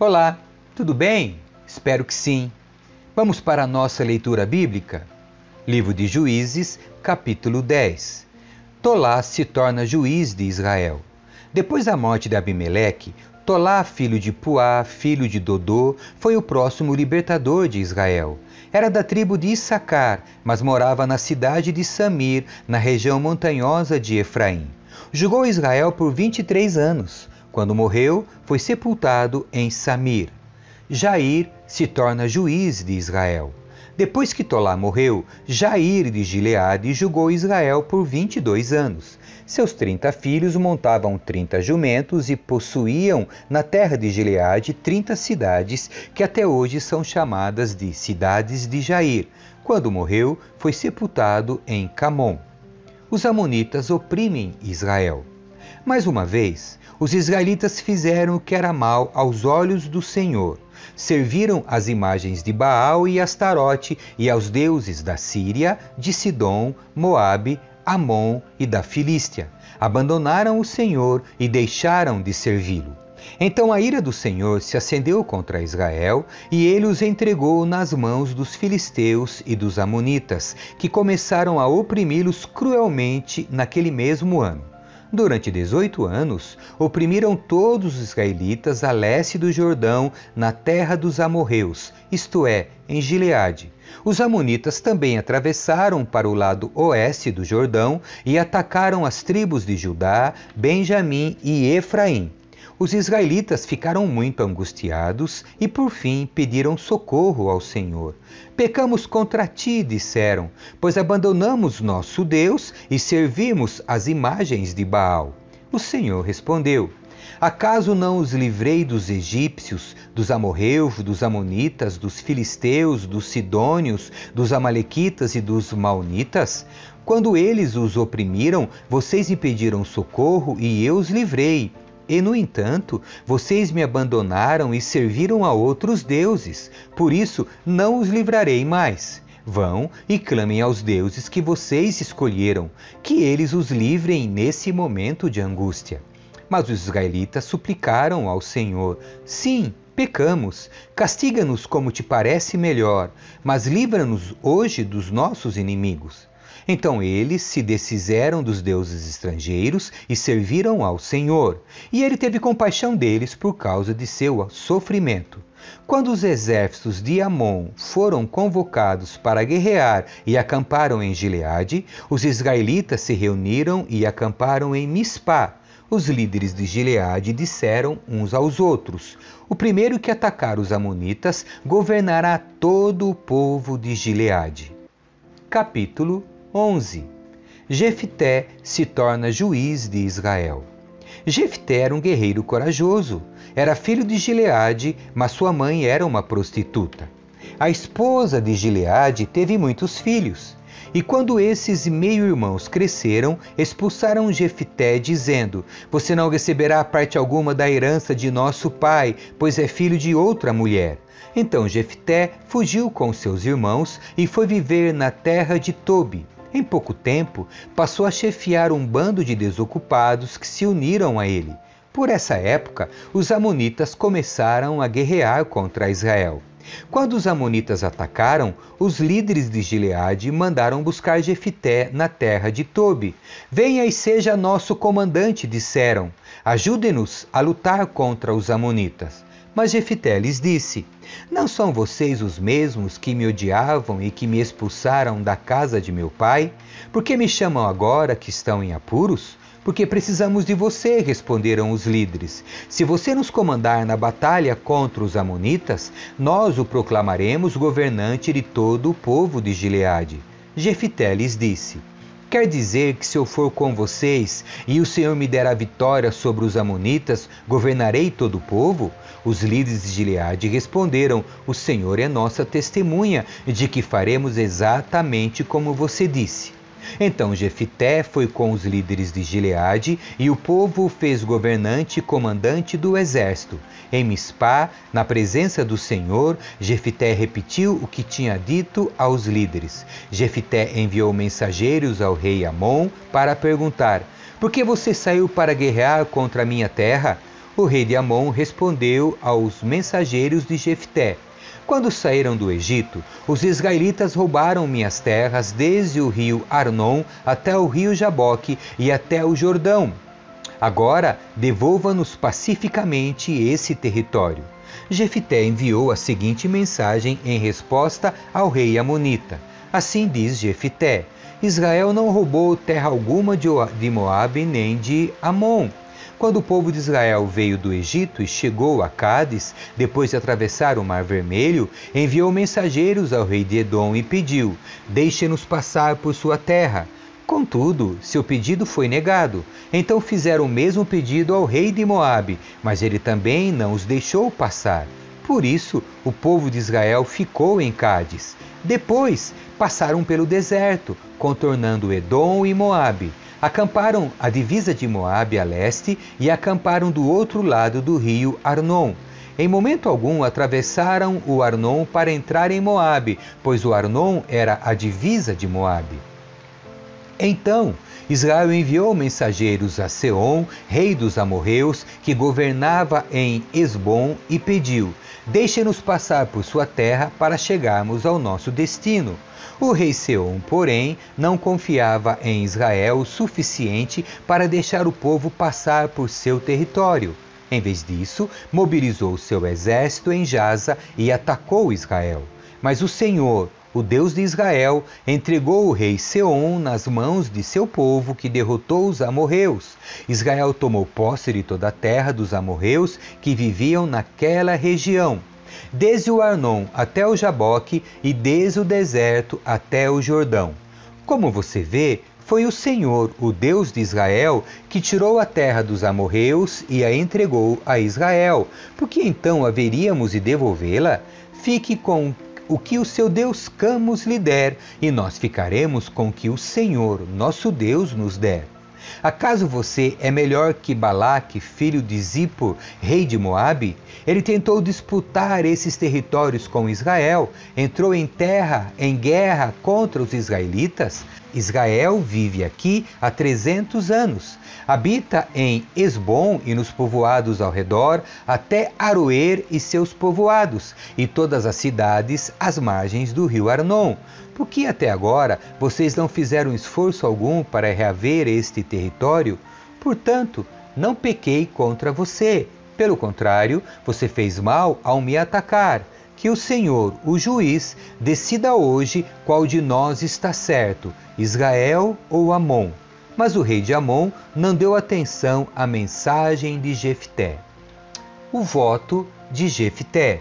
Olá, tudo bem? Espero que sim. Vamos para a nossa leitura bíblica? Livro de Juízes, capítulo 10. Tolá se torna juiz de Israel. Depois da morte de Abimeleque, Tolá, filho de Puá, filho de Dodô, foi o próximo libertador de Israel. Era da tribo de Issacar, mas morava na cidade de Samir, na região montanhosa de Efraim. Jugou Israel por 23 anos. Quando morreu, foi sepultado em Samir. Jair se torna juiz de Israel. Depois que Tolá morreu, Jair de Gileade julgou Israel por 22 anos. Seus 30 filhos montavam 30 jumentos e possuíam na terra de Gileade 30 cidades, que até hoje são chamadas de cidades de Jair. Quando morreu, foi sepultado em Camon os Amonitas oprimem Israel. Mais uma vez, os israelitas fizeram o que era mal aos olhos do Senhor. Serviram as imagens de Baal e Astarote e aos deuses da Síria, de Sidom, Moabe, Amon e da Filístia. Abandonaram o Senhor e deixaram de servi-lo. Então a ira do Senhor se acendeu contra Israel e ele os entregou nas mãos dos filisteus e dos amonitas, que começaram a oprimi-los cruelmente naquele mesmo ano. Durante 18 anos, oprimiram todos os israelitas a leste do Jordão, na terra dos amorreus, isto é, em Gileade. Os amonitas também atravessaram para o lado oeste do Jordão e atacaram as tribos de Judá, Benjamim e Efraim. Os israelitas ficaram muito angustiados e por fim pediram socorro ao Senhor. Pecamos contra ti, disseram, pois abandonamos nosso Deus e servimos as imagens de Baal. O Senhor respondeu: Acaso não os livrei dos egípcios, dos amorreus, dos amonitas, dos filisteus, dos sidônios, dos amalequitas e dos maonitas? Quando eles os oprimiram, vocês me pediram socorro e eu os livrei. E, no entanto, vocês me abandonaram e serviram a outros deuses, por isso não os livrarei mais. Vão e clamem aos deuses que vocês escolheram, que eles os livrem nesse momento de angústia. Mas os israelitas suplicaram ao Senhor: Sim, pecamos, castiga-nos como te parece melhor, mas livra-nos hoje dos nossos inimigos. Então eles se desfizeram dos deuses estrangeiros e serviram ao Senhor, e ele teve compaixão deles por causa de seu sofrimento. Quando os exércitos de Amon foram convocados para guerrear e acamparam em Gileade, os israelitas se reuniram e acamparam em Mispá. Os líderes de Gileade disseram uns aos outros: O primeiro que atacar os Amonitas governará todo o povo de Gileade. Capítulo 11. Jefté se torna juiz de Israel. Jefté era um guerreiro corajoso. Era filho de Gileade, mas sua mãe era uma prostituta. A esposa de Gileade teve muitos filhos. E quando esses meio-irmãos cresceram, expulsaram Jefté, dizendo: Você não receberá parte alguma da herança de nosso pai, pois é filho de outra mulher. Então Jefté fugiu com seus irmãos e foi viver na terra de Tobi. Em pouco tempo, passou a chefiar um bando de desocupados que se uniram a ele. Por essa época, os Amonitas começaram a guerrear contra Israel. Quando os Amonitas atacaram, os líderes de Gileade mandaram buscar Jefité na terra de Tobi. Venha e seja nosso comandante, disseram. Ajude-nos a lutar contra os Amonitas. Mas Jefité lhes disse: Não são vocês os mesmos que me odiavam e que me expulsaram da casa de meu pai? Por que me chamam agora que estão em apuros? Porque precisamos de você, responderam os líderes. Se você nos comandar na batalha contra os Amonitas, nós o proclamaremos governante de todo o povo de Gileade. Jefité lhes disse: Quer dizer que se eu for com vocês e o Senhor me der a vitória sobre os Amonitas, governarei todo o povo? Os líderes de Gileade responderam: O Senhor é nossa testemunha de que faremos exatamente como você disse. Então Jefité foi com os líderes de Gileade e o povo fez governante e comandante do exército. Em Mispá, na presença do Senhor, Jefité repetiu o que tinha dito aos líderes. Jefité enviou mensageiros ao rei Amon para perguntar: Por que você saiu para guerrear contra a minha terra? O rei de Amon respondeu aos mensageiros de Jefté: Quando saíram do Egito, os israelitas roubaram minhas terras desde o rio Arnon até o rio Jaboque e até o Jordão. Agora devolva-nos pacificamente esse território. Jefité enviou a seguinte mensagem em resposta ao rei Amonita. Assim diz Jefité: Israel não roubou terra alguma de Moabe nem de Amon quando o povo de Israel veio do Egito e chegou a Cádiz, depois de atravessar o Mar Vermelho, enviou mensageiros ao rei de Edom e pediu: Deixe-nos passar por sua terra. Contudo, seu pedido foi negado. Então fizeram o mesmo pedido ao rei de Moabe, mas ele também não os deixou passar. Por isso, o povo de Israel ficou em Cádiz. Depois, passaram pelo deserto, contornando Edom e Moabe acamparam à divisa de Moabe a leste e acamparam do outro lado do rio Arnon. Em momento algum atravessaram o Arnon para entrar em Moabe, pois o Arnon era a divisa de Moabe. Então Israel enviou mensageiros a Seom, rei dos amorreus, que governava em Esbom, e pediu: Deixe-nos passar por sua terra para chegarmos ao nosso destino. O rei Seom, porém, não confiava em Israel o suficiente para deixar o povo passar por seu território. Em vez disso, mobilizou seu exército em Jaza e atacou Israel. Mas o Senhor, o Deus de Israel, entregou o rei Seom nas mãos de seu povo, que derrotou os amorreus. Israel tomou posse de toda a terra dos amorreus que viviam naquela região, desde o Arnon até o Jaboque e desde o deserto até o Jordão. Como você vê, foi o Senhor, o Deus de Israel, que tirou a terra dos amorreus e a entregou a Israel. Por que então haveríamos de devolvê-la? Fique com o que o seu Deus Camus lhe der, e nós ficaremos com o que o Senhor, nosso Deus, nos der. Acaso você é melhor que Balaque, filho de Zippor, rei de Moabe? Ele tentou disputar esses territórios com Israel, entrou em terra, em guerra contra os israelitas. Israel vive aqui há 300 anos. Habita em Esbom e nos povoados ao redor, até Aroer e seus povoados, e todas as cidades às margens do rio Arnon. Por que até agora vocês não fizeram esforço algum para reaver este território? Portanto, não pequei contra você. Pelo contrário, você fez mal ao me atacar que o Senhor, o juiz, decida hoje qual de nós está certo, Israel ou Amon. Mas o rei de Amon não deu atenção à mensagem de Jefté. O voto de Jefté.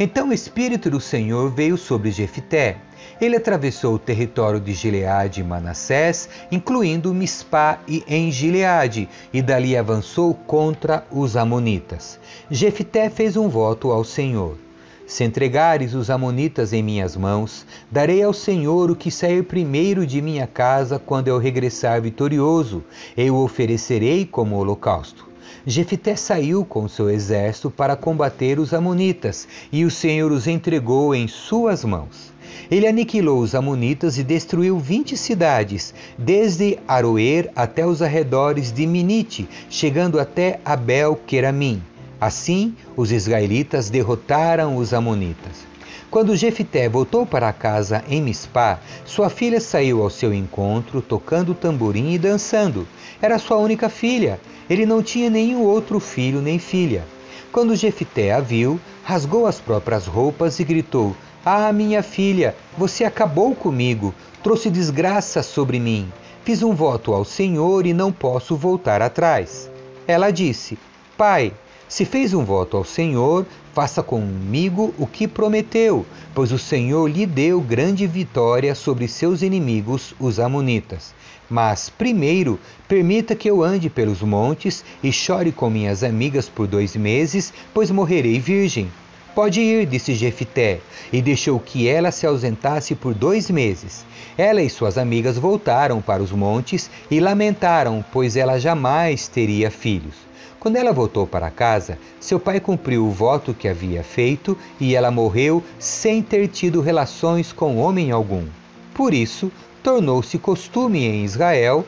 Então o espírito do Senhor veio sobre Jefté. Ele atravessou o território de Gileade e Manassés, incluindo Mispá e em Gileade, e dali avançou contra os amonitas. Jefté fez um voto ao Senhor. Se entregares os Amonitas em minhas mãos, darei ao Senhor o que sair primeiro de minha casa quando eu regressar vitorioso, eu oferecerei como holocausto. Jefité saiu com seu exército para combater os Amonitas, e o Senhor os entregou em suas mãos. Ele aniquilou os Amonitas e destruiu vinte cidades, desde Aroer até os arredores de Minite, chegando até Abel-Queramim. Assim, os israelitas derrotaram os amonitas. Quando Jefité voltou para casa em Mispá, sua filha saiu ao seu encontro, tocando tamborim e dançando. Era sua única filha. Ele não tinha nenhum outro filho nem filha. Quando Jefité a viu, rasgou as próprias roupas e gritou: Ah, minha filha, você acabou comigo, trouxe desgraça sobre mim. Fiz um voto ao Senhor e não posso voltar atrás. Ela disse: Pai, se fez um voto ao Senhor, faça comigo o que prometeu, pois o Senhor lhe deu grande vitória sobre seus inimigos, os Amonitas. Mas, primeiro, permita que eu ande pelos montes e chore com minhas amigas por dois meses, pois morrerei virgem. Pode ir, disse Jefité, e deixou que ela se ausentasse por dois meses. Ela e suas amigas voltaram para os montes e lamentaram, pois ela jamais teria filhos. Quando ela voltou para casa, seu pai cumpriu o voto que havia feito e ela morreu sem ter tido relações com homem algum. Por isso, tornou-se costume em Israel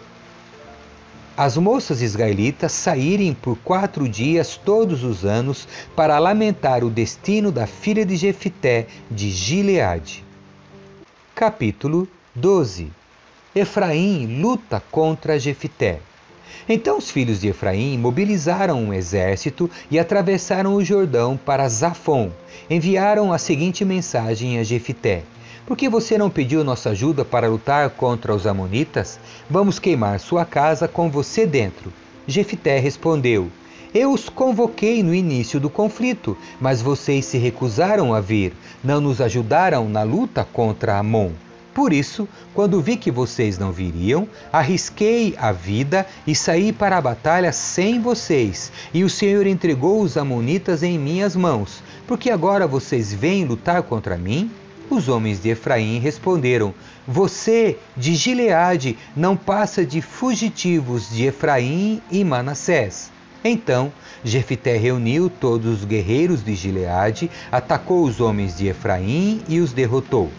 as moças israelitas saírem por quatro dias todos os anos para lamentar o destino da filha de Jefité de Gileade. Capítulo 12 Efraim luta contra Jefité. Então os filhos de Efraim mobilizaram um exército e atravessaram o Jordão para Zafon. Enviaram a seguinte mensagem a Jefité: por que você não pediu nossa ajuda para lutar contra os Amonitas? Vamos queimar sua casa com você dentro. Jefité respondeu: Eu os convoquei no início do conflito, mas vocês se recusaram a vir, não nos ajudaram na luta contra Amon. Por isso, quando vi que vocês não viriam, arrisquei a vida e saí para a batalha sem vocês, e o Senhor entregou os Amonitas em minhas mãos. Porque agora vocês vêm lutar contra mim? Os homens de Efraim responderam: Você, de Gileade, não passa de fugitivos de Efraim e Manassés. Então Jefité reuniu todos os guerreiros de Gileade, atacou os homens de Efraim e os derrotou.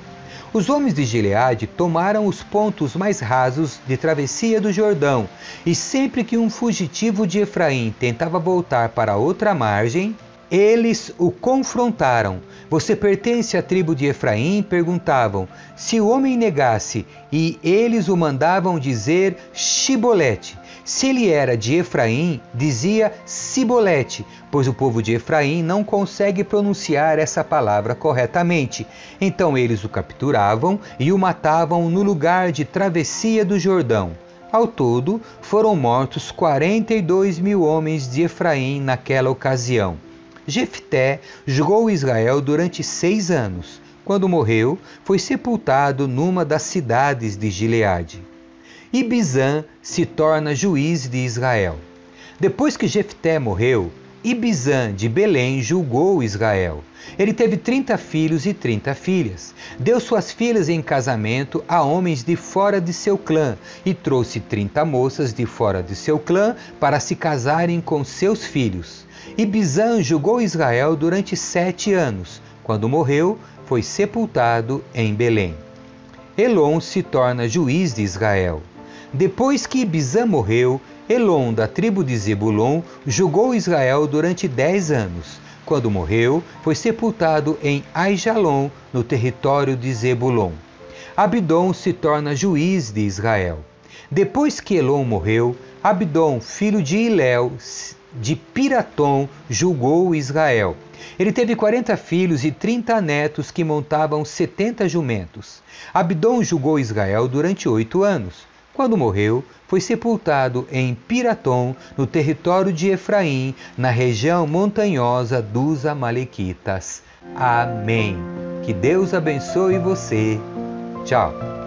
Os homens de Gileade tomaram os pontos mais rasos de travessia do Jordão, e sempre que um fugitivo de Efraim tentava voltar para outra margem, eles o confrontaram. Você pertence à tribo de Efraim? Perguntavam. Se o homem negasse, e eles o mandavam dizer Shibolete. Se ele era de Efraim, dizia Sibolete, pois o povo de Efraim não consegue pronunciar essa palavra corretamente. Então eles o capturavam e o matavam no lugar de travessia do Jordão. Ao todo, foram mortos 42 mil homens de Efraim naquela ocasião. Jefté julgou Israel durante seis anos. Quando morreu, foi sepultado numa das cidades de Gileade. Ibizã se torna juiz de Israel. Depois que Jefté morreu, Ibizã de Belém julgou Israel. Ele teve trinta filhos e trinta filhas. Deu suas filhas em casamento a homens de fora de seu clã e trouxe trinta moças de fora de seu clã para se casarem com seus filhos. Ibizã julgou Israel durante sete anos. Quando morreu, foi sepultado em Belém. Elon se torna juiz de Israel. Depois que Ibizã morreu, Elon, da tribo de Zebulon, julgou Israel durante dez anos. Quando morreu, foi sepultado em Aijalon, no território de Zebulon. Abdon se torna juiz de Israel. Depois que Elon morreu, Abdon, filho de Iléu, de Piratom, julgou Israel. Ele teve quarenta filhos e trinta netos que montavam setenta jumentos. Abdon julgou Israel durante oito anos. Quando morreu, foi sepultado em Piratom, no território de Efraim, na região montanhosa dos Amalequitas. Amém. Que Deus abençoe você. Tchau.